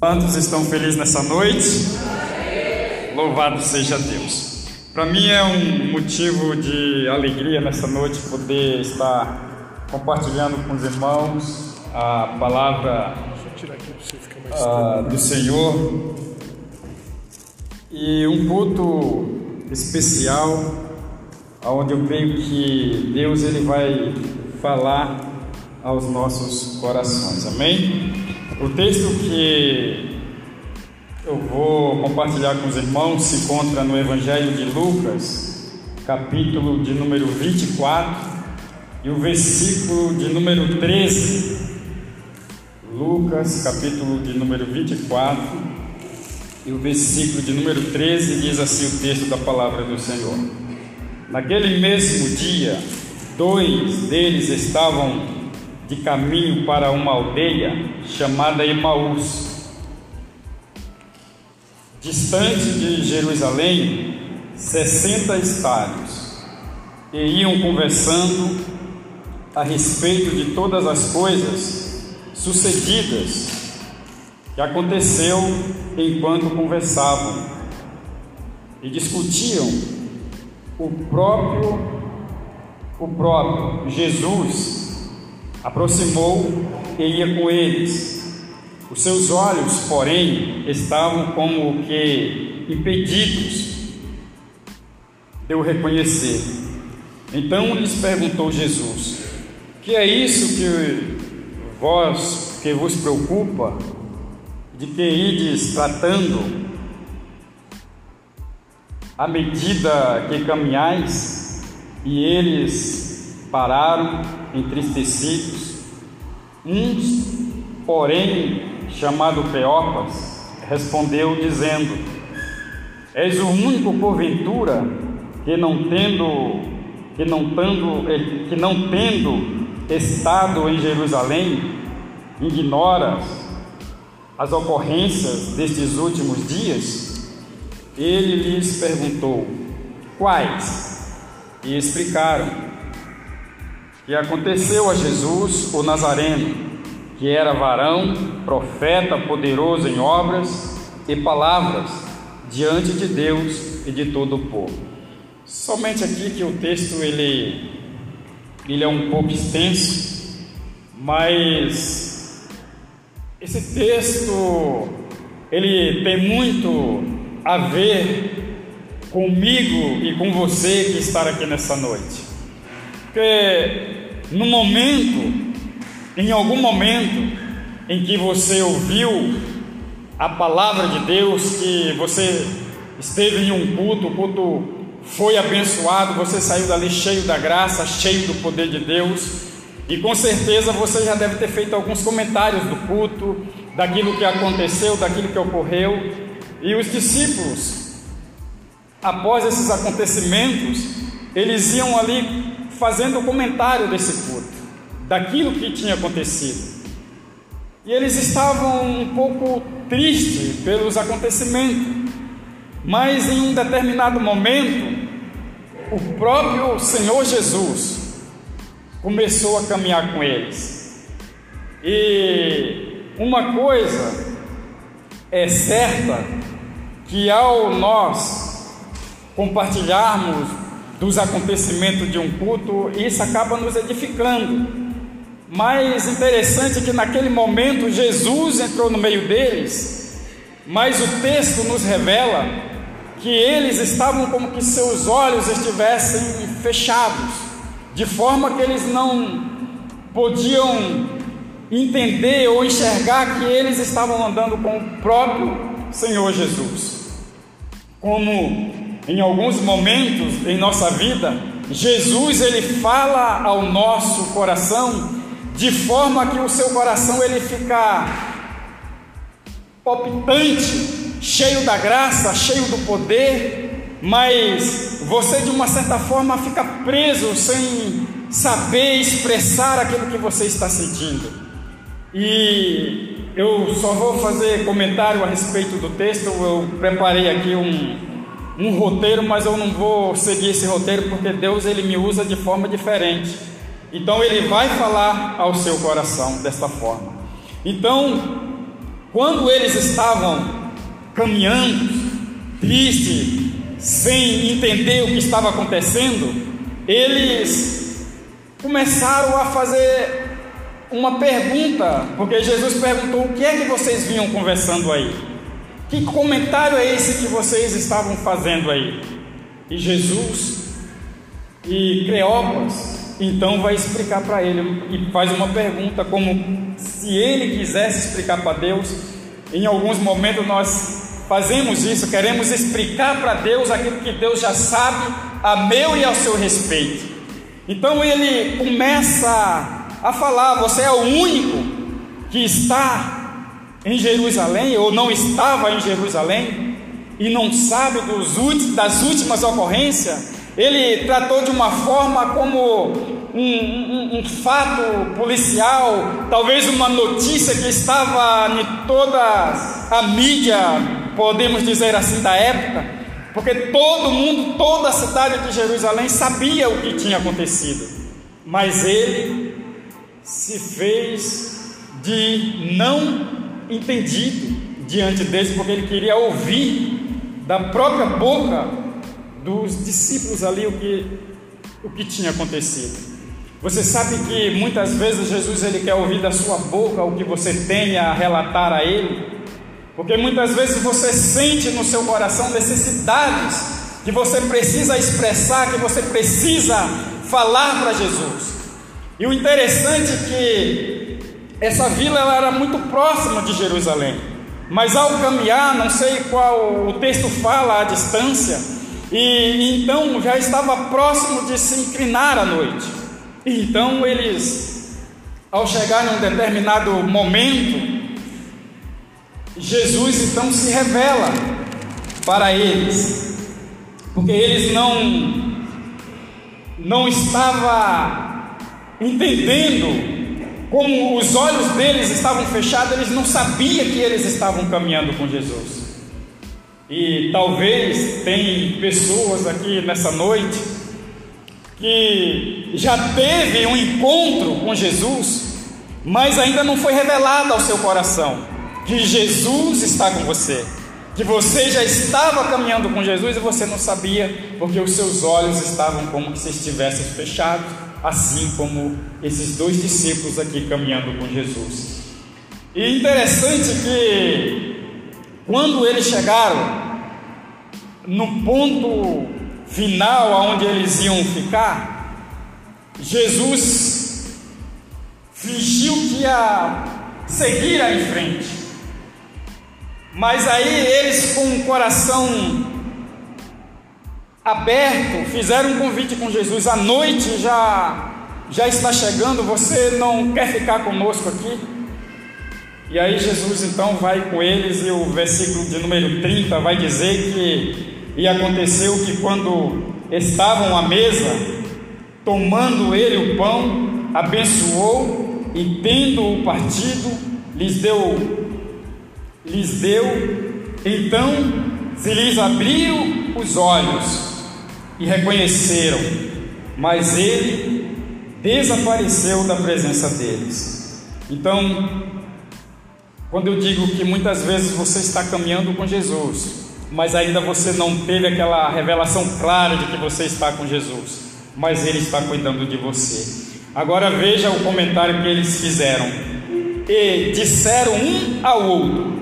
Quantos estão felizes nessa noite? Louvado seja Deus. Para mim é um motivo de alegria nessa noite poder estar compartilhando com os irmãos a palavra uh, do Senhor e um culto especial onde eu creio que Deus ele vai falar aos nossos corações. Amém? O texto que eu vou compartilhar com os irmãos se encontra no Evangelho de Lucas, capítulo de número 24, e o versículo de número 13. Lucas, capítulo de número 24, e o versículo de número 13 diz assim o texto da palavra do Senhor. Naquele mesmo dia, dois deles estavam de caminho para uma aldeia chamada Emaús. Distante de Jerusalém, sessenta estádios, e iam conversando a respeito de todas as coisas sucedidas que aconteceu enquanto conversavam e discutiam o próprio o próprio Jesus aproximou e ia com eles. Os seus olhos, porém, estavam como que impedidos de o reconhecer. Então lhes perguntou Jesus: Que é isso que vós que vos preocupa, de que ides tratando à medida que caminhais? E eles pararam entristecidos. Uns, porém, chamado Cleopas, respondeu dizendo: És o único porventura que não tendo que não tendo que não tendo estado em Jerusalém ignoras as ocorrências destes últimos dias? Ele lhes perguntou: Quais? E explicaram que aconteceu a Jesus, o Nazareno, que era varão, profeta, poderoso em obras e palavras diante de Deus e de todo o povo. Somente aqui que o texto ele, ele é um pouco extenso, mas esse texto ele tem muito a ver comigo e com você que está aqui nessa noite. Porque no momento, em algum momento em que você ouviu a palavra de Deus, que você esteve em um culto, o culto foi abençoado, você saiu dali cheio da graça, cheio do poder de Deus, e com certeza você já deve ter feito alguns comentários do culto, daquilo que aconteceu, daquilo que ocorreu, e os discípulos, após esses acontecimentos, eles iam ali fazendo o comentário desse culto, daquilo que tinha acontecido. E eles estavam um pouco tristes pelos acontecimentos, mas em um determinado momento, o próprio Senhor Jesus começou a caminhar com eles. E uma coisa é certa, que ao nós compartilharmos dos acontecimentos de um culto, isso acaba nos edificando. Mais interessante que naquele momento Jesus entrou no meio deles, mas o texto nos revela que eles estavam como que seus olhos estivessem fechados, de forma que eles não podiam entender ou enxergar que eles estavam andando com o próprio Senhor Jesus. Como em alguns momentos em nossa vida, Jesus ele fala ao nosso coração de forma que o seu coração ele fica palpitante, cheio da graça, cheio do poder, mas você de uma certa forma fica preso sem saber expressar aquilo que você está sentindo. E eu só vou fazer comentário a respeito do texto, eu preparei aqui um, um roteiro, mas eu não vou seguir esse roteiro porque Deus ele me usa de forma diferente. Então ele vai falar ao seu coração desta forma. Então, quando eles estavam caminhando, tristes, sem entender o que estava acontecendo, eles começaram a fazer uma pergunta, porque Jesus perguntou: o que é que vocês vinham conversando aí? Que comentário é esse que vocês estavam fazendo aí? E Jesus e Cleópas então vai explicar para ele e faz uma pergunta como se ele quisesse explicar para Deus. Em alguns momentos nós fazemos isso, queremos explicar para Deus aquilo que Deus já sabe a meu e ao seu respeito. Então ele começa a falar: Você é o único que está em Jerusalém, ou não estava em Jerusalém, e não sabe dos, das últimas ocorrências. Ele tratou de uma forma como um, um, um, fato policial, talvez uma notícia que estava em toda a mídia, podemos dizer assim, da época, porque todo mundo, toda a cidade de Jerusalém sabia o que tinha acontecido, mas ele se fez de não entendido diante deles, porque ele queria ouvir da própria boca dos discípulos ali o que, o que tinha acontecido. Você sabe que muitas vezes Jesus ele quer ouvir da sua boca o que você tem a relatar a ele, porque muitas vezes você sente no seu coração necessidades que você precisa expressar, que você precisa falar para Jesus. E o interessante é que essa vila ela era muito próxima de Jerusalém, mas ao caminhar, não sei qual o texto fala a distância, e então já estava próximo de se inclinar à noite. Então eles, ao chegar em um determinado momento, Jesus então se revela para eles, porque eles não não estava entendendo como os olhos deles estavam fechados, eles não sabiam que eles estavam caminhando com Jesus. E talvez tem pessoas aqui nessa noite que já teve um encontro com Jesus, mas ainda não foi revelado ao seu coração que Jesus está com você, que você já estava caminhando com Jesus e você não sabia, porque os seus olhos estavam como se estivessem fechados assim como esses dois discípulos aqui caminhando com Jesus. E interessante que quando eles chegaram no ponto final aonde eles iam ficar, Jesus fingiu que ia seguir em frente. Mas aí eles com o coração aberto, fizeram um convite com Jesus. A noite já já está chegando, você não quer ficar conosco aqui? E aí Jesus então vai com eles e o versículo de número 30 vai dizer que e aconteceu que quando estavam à mesa, tomando ele o pão, abençoou e tendo o partido, lhes deu lhes deu, então se lhes abriram os olhos e reconheceram, mas ele desapareceu da presença deles. Então, quando eu digo que muitas vezes você está caminhando com Jesus, mas ainda você não teve aquela revelação clara de que você está com Jesus, mas Ele está cuidando de você. Agora veja o comentário que eles fizeram. E disseram um ao outro: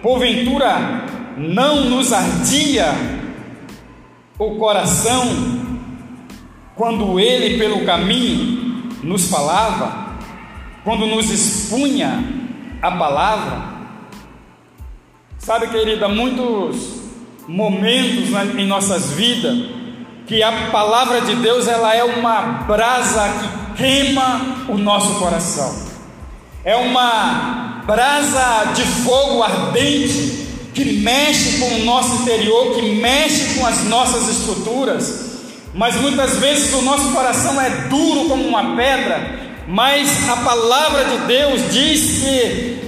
Porventura não nos ardia o coração quando ele pelo caminho nos falava, quando nos expunha a palavra. Sabe, querida, muitos momentos em nossas vidas que a palavra de Deus ela é uma brasa que queima o nosso coração. É uma brasa de fogo ardente que mexe com o nosso interior, que mexe com as nossas estruturas, mas muitas vezes o nosso coração é duro como uma pedra, mas a palavra de Deus diz que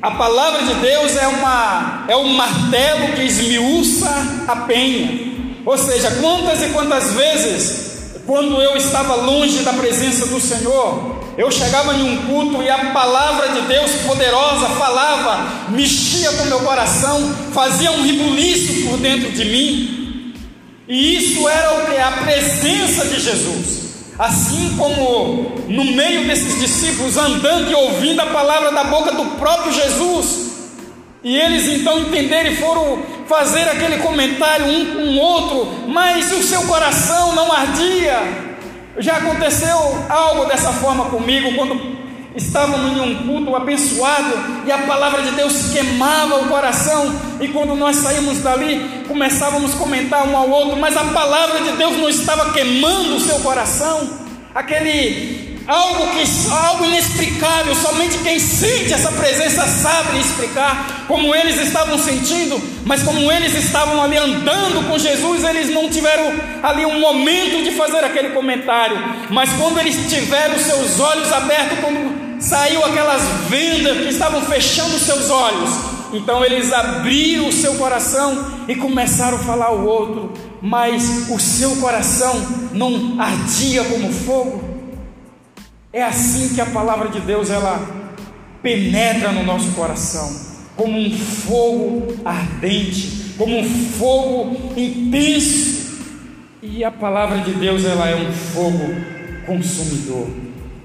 a palavra de Deus é, uma, é um martelo que esmiuça a penha. Ou seja, quantas e quantas vezes quando eu estava longe da presença do Senhor, eu chegava em um culto e a palavra de Deus poderosa falava, mexia com meu coração, fazia um ribuliço por dentro de mim. E isso era o que? A presença de Jesus. Assim como no meio desses discípulos andando e ouvindo a palavra da boca do próprio Jesus, e eles então entenderam e foram fazer aquele comentário um com o outro, mas o seu coração não ardia. Já aconteceu algo dessa forma comigo quando estávamos em um culto abençoado e a palavra de Deus queimava o coração, e quando nós saímos dali, começávamos a comentar um ao outro, mas a palavra de Deus não estava queimando o seu coração, aquele algo que algo inexplicável, somente quem sente essa presença sabe explicar como eles estavam sentindo, mas como eles estavam ali andando com Jesus, eles não tiveram ali um momento de fazer aquele comentário, mas quando eles tiveram seus olhos abertos, quando saiu aquelas vendas que estavam fechando seus olhos, então eles abriram o seu coração e começaram a falar ao outro, mas o seu coração não ardia como fogo. É assim que a palavra de Deus ela penetra no nosso coração, como um fogo ardente, como um fogo intenso. E a palavra de Deus ela é um fogo consumidor.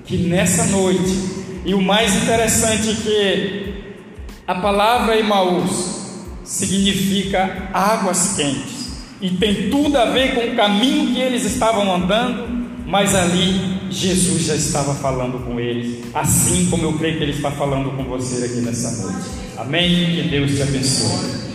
Que nessa noite, e o mais interessante é que a palavra Emaús significa águas quentes e tem tudo a ver com o caminho que eles estavam andando, mas ali Jesus já estava falando com eles, assim como eu creio que Ele está falando com você aqui nessa noite. Amém? Que Deus te abençoe.